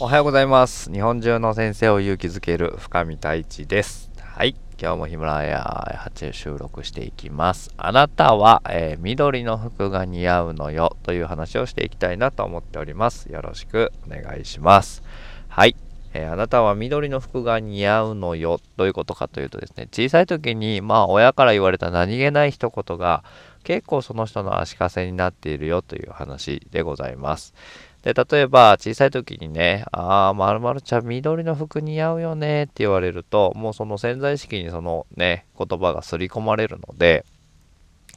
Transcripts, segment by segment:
おはようございます。日本中の先生を勇気づける深見太一です。はい。今日もヒムラヤ8収録していきます。あなたは、えー、緑の服が似合うのよ。という話をしていきたいなと思っております。よろしくお願いします。はい。えー、あなたは緑の服が似合うのよ。どういうことかというとですね、小さい時に、まあ、親から言われた何気ない一言が、結構その人の足かせになっているよという話でございます。で、例えば小さい時にね、ああ、まるまるちゃん緑の服似合うよねって言われると、もうその潜在意識にそのね、言葉が刷り込まれるので、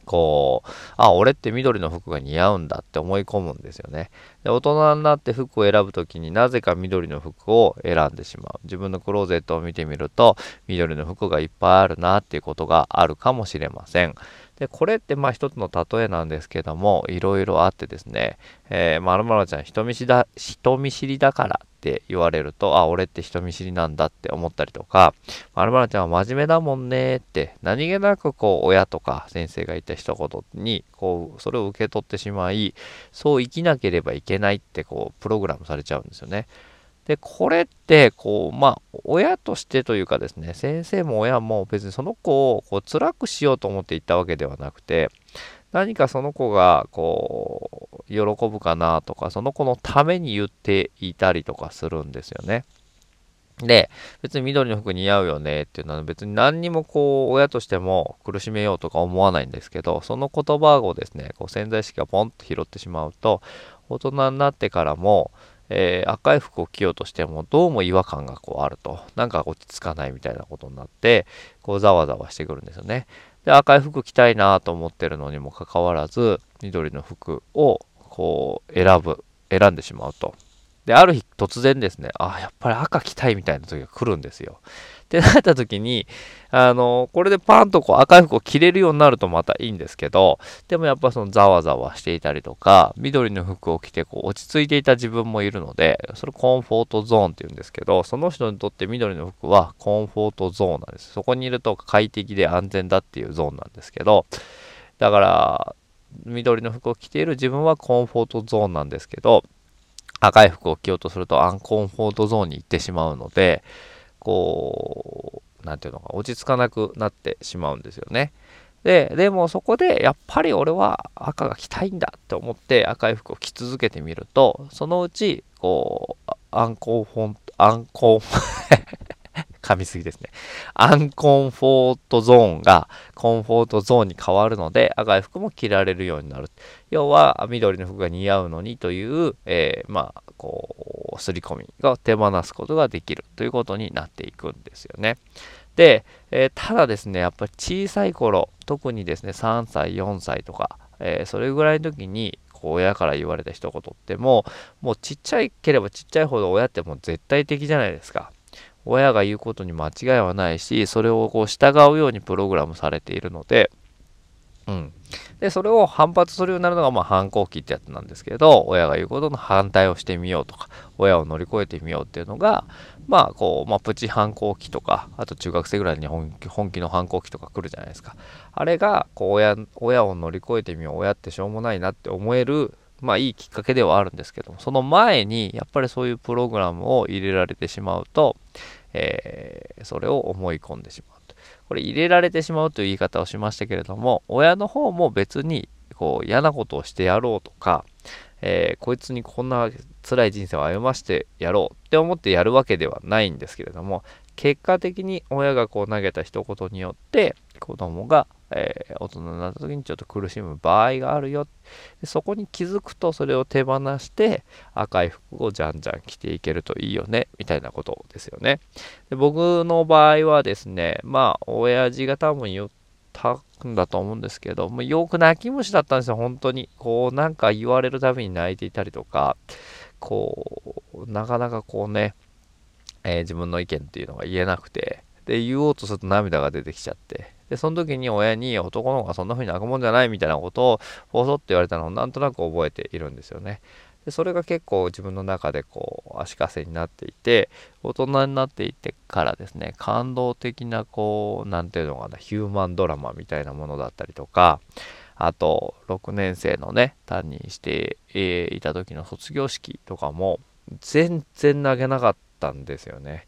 こう、あ、俺って緑の服が似合うんだって思い込むんですよね。で、大人になって服を選ぶ時になぜか緑の服を選んでしまう。自分のクローゼットを見てみると、緑の服がいっぱいあるなっていうことがあるかもしれません。で、これってまあ一つの例えなんですけども、いろいろあってですね、えー、まるまるちゃん人見知りだ、人見知りだからって言われると、あ、俺って人見知りなんだって思ったりとか、まるまるちゃんは真面目だもんねって、何気なくこう、親とか先生が言った一言に、こう、それを受け取ってしまい、そう生きなければいけないって、こう、プログラムされちゃうんですよね。で、これって、こう、まあ、親としてというかですね、先生も親も別にその子をこう辛くしようと思って言ったわけではなくて、何かその子が、こう、喜ぶかなとか、その子のために言っていたりとかするんですよね。で、別に緑の服似合うよねっていうのは別に何にもこう親としても苦しめようとか思わないんですけど、その言葉をですね、こう潜在意識がポンと拾ってしまうと、大人になってからも、えー、赤い服を着ようとしてもどうも違和感がこうあると。なんか落ち着かないみたいなことになってこうざわざわしてくるんですよね。で赤い服着たいなと思ってるのにもかかわらず緑の服をこう選ぶ選んでしまうと。である日突然ですねああやっぱり赤着たいみたいな時が来るんですよってなった時に、あの、これでパンとこう赤い服を着れるようになるとまたいいんですけど、でもやっぱそのざわざわしていたりとか、緑の服を着てこう落ち着いていた自分もいるので、それコンフォートゾーンって言うんですけど、その人にとって緑の服はコンフォートゾーンなんです。そこにいると快適で安全だっていうゾーンなんですけど、だから、緑の服を着ている自分はコンフォートゾーンなんですけど、赤い服を着ようとするとアンコンフォートゾーンに行ってしまうので、こう、何て言うのか、落ち着かなくなってしまうんですよね。で、でもそこでやっぱり俺は赤が着たいんだって思って赤い服を着続けてみると、そのうち、こう、アンコンフォン、アンコン噛みすぎですね。アンコンフォートゾーンがコンフォートゾーンに変わるので、赤い服も着られるようになる。要は、緑の服が似合うのにという、えー、まあ、こう、刷り込みが手放すことができるということになっていくんですよね。で、えー、ただですね、やっぱり小さい頃、特にですね、3歳、4歳とか、えー、それぐらいの時に、親から言われた一言ってもうもうちっちゃいければちっちゃいほど親ってもう絶対的じゃないですか。親が言うことに間違いはないし、それをこう従うようにプログラムされているので、うん。で、それを反発するようになるのが、まあ、反抗期ってやつなんですけど、親が言うことの反対をしてみようとか、親を乗り越えてみようっていうのが、まあ、こう、まあ、プチ反抗期とか、あと中学生ぐらいに本気の反抗期とか来るじゃないですか。あれが、こう、親、親を乗り越えてみよう、親ってしょうもないなって思える、まあいいきっかけではあるんですけども、その前にやっぱりそういうプログラムを入れられてしまうと、えー、それを思い込んでしまうと。これ入れられてしまうという言い方をしましたけれども、親の方も別にこう嫌なことをしてやろうとか、えー、こいつにこんな辛い人生を歩ましてやろうって思ってやるわけではないんですけれども、結果的に親がこう投げた一言によって子供がえー、大人になった時にちょっと苦しむ場合があるよでそこに気づくとそれを手放して赤い服をじゃんじゃん着ていけるといいよねみたいなことですよね。で僕の場合はですねまあ親父が多分言ったんだと思うんですけどもうよく泣き虫だったんですよ本当に。こうなんか言われるたびに泣いていたりとかこうなかなかこうね、えー、自分の意見っていうのが言えなくてで言おうとすると涙が出てきちゃって。で、その時に親に男の子がそんな風に泣くもんじゃないみたいなことを、ぼそって言われたのをなんとなく覚えているんですよね。でそれが結構自分の中でこう足かせになっていて大人になっていってからですね感動的なこう何ていうのかなヒューマンドラマみたいなものだったりとかあと6年生のね担任していた時の卒業式とかも全然投げなかったんですよね。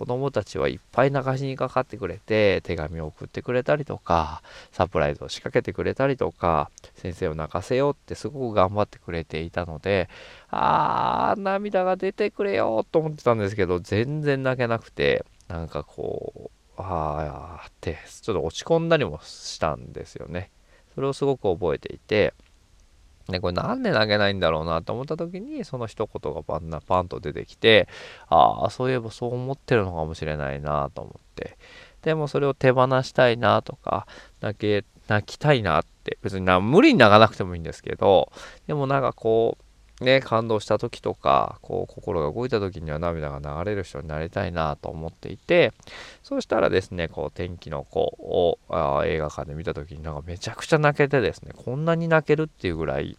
子供たちはいっぱい流しにかかってくれて手紙を送ってくれたりとかサプライズを仕掛けてくれたりとか先生を泣かせようってすごく頑張ってくれていたのであー涙が出てくれよと思ってたんですけど全然泣けなくてなんかこうああってちょっと落ち込んだりもしたんですよね。それをすごく覚えていてね、これなんで投げないんだろうなと思った時にその一言がパンなパンと出てきてああそういえばそう思ってるのかもしれないなと思って。でもそれを手放したいなとか泣け泣きたいなって別にな無理に泣かなくてもいいんですけどでもなんかこうね、感動した時とか、こう、心が動いた時には涙が流れる人になりたいなと思っていて、そうしたらですね、こう、天気の子をあ映画館で見た時になんかめちゃくちゃ泣けてですね、こんなに泣けるっていうぐらい、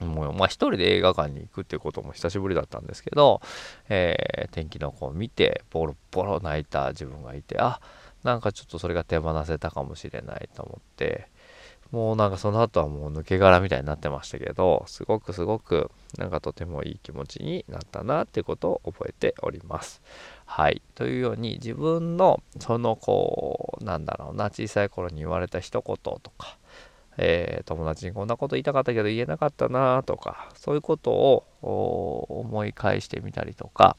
もう、まあ一人で映画館に行くっていうことも久しぶりだったんですけど、えー、天気の子を見て、ボロボロ泣いた自分がいて、あ、なんかちょっとそれが手放せたかもしれないと思って、もうなんかその後はもう抜け殻みたいになってましたけど、すごくすごくなんかとてもいい気持ちになったなっていうことを覚えております。はい。というように自分のそのこう、なんだろうな、小さい頃に言われた一言とか、えー、友達にこんなこと言いたかったけど言えなかったなとか、そういうことを思い返してみたりとか、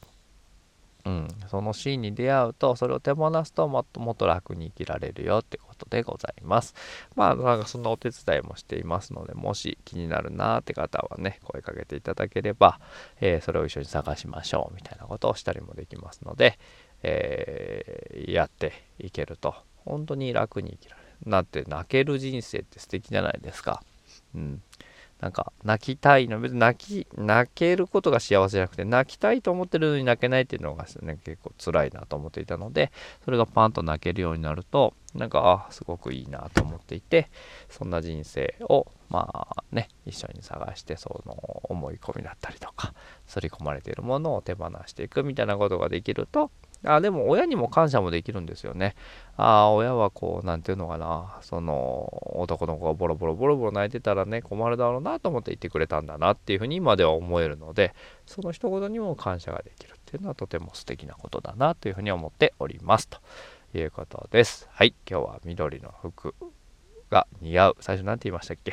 うん、そのシーンに出会うとそれを手放すともっともっと楽に生きられるよってことでございます。まあなんかそんなお手伝いもしていますのでもし気になるなって方はね声かけていただければ、えー、それを一緒に探しましょうみたいなことをしたりもできますので、えー、やっていけると本当に楽に生きられる。なって泣ける人生って素敵じゃないですか。うん。なんか泣きたいの別に泣き泣けることが幸せじゃなくて泣きたいと思ってるのに泣けないっていうのが、ね、結構辛いなと思っていたのでそれがパンと泣けるようになるとなんかあすごくいいなと思っていてそんな人生をまあね一緒に探してその思い込みだったりとか刷り込まれているものを手放していくみたいなことができるとあでも親にも感謝もできるんですよね。ああ、親はこう、なんていうのかな、その男の子がボロボロボロボロ泣いてたらね、困るだろうなと思って言ってくれたんだなっていうふうに今では思えるので、その一言にも感謝ができるっていうのはとても素敵なことだなというふうに思っております。ということです。はい、今日は緑の服が似合う。最初何て言いましたっけ？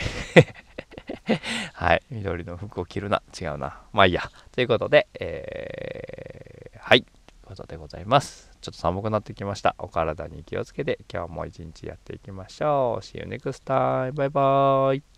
はい、緑の服を着るな。違うな。まあいいや。ということで、えー、でございます。ちょっと寒くなってきました。お体に気をつけて今日も一日やっていきましょう。See you next time. バイバーイ。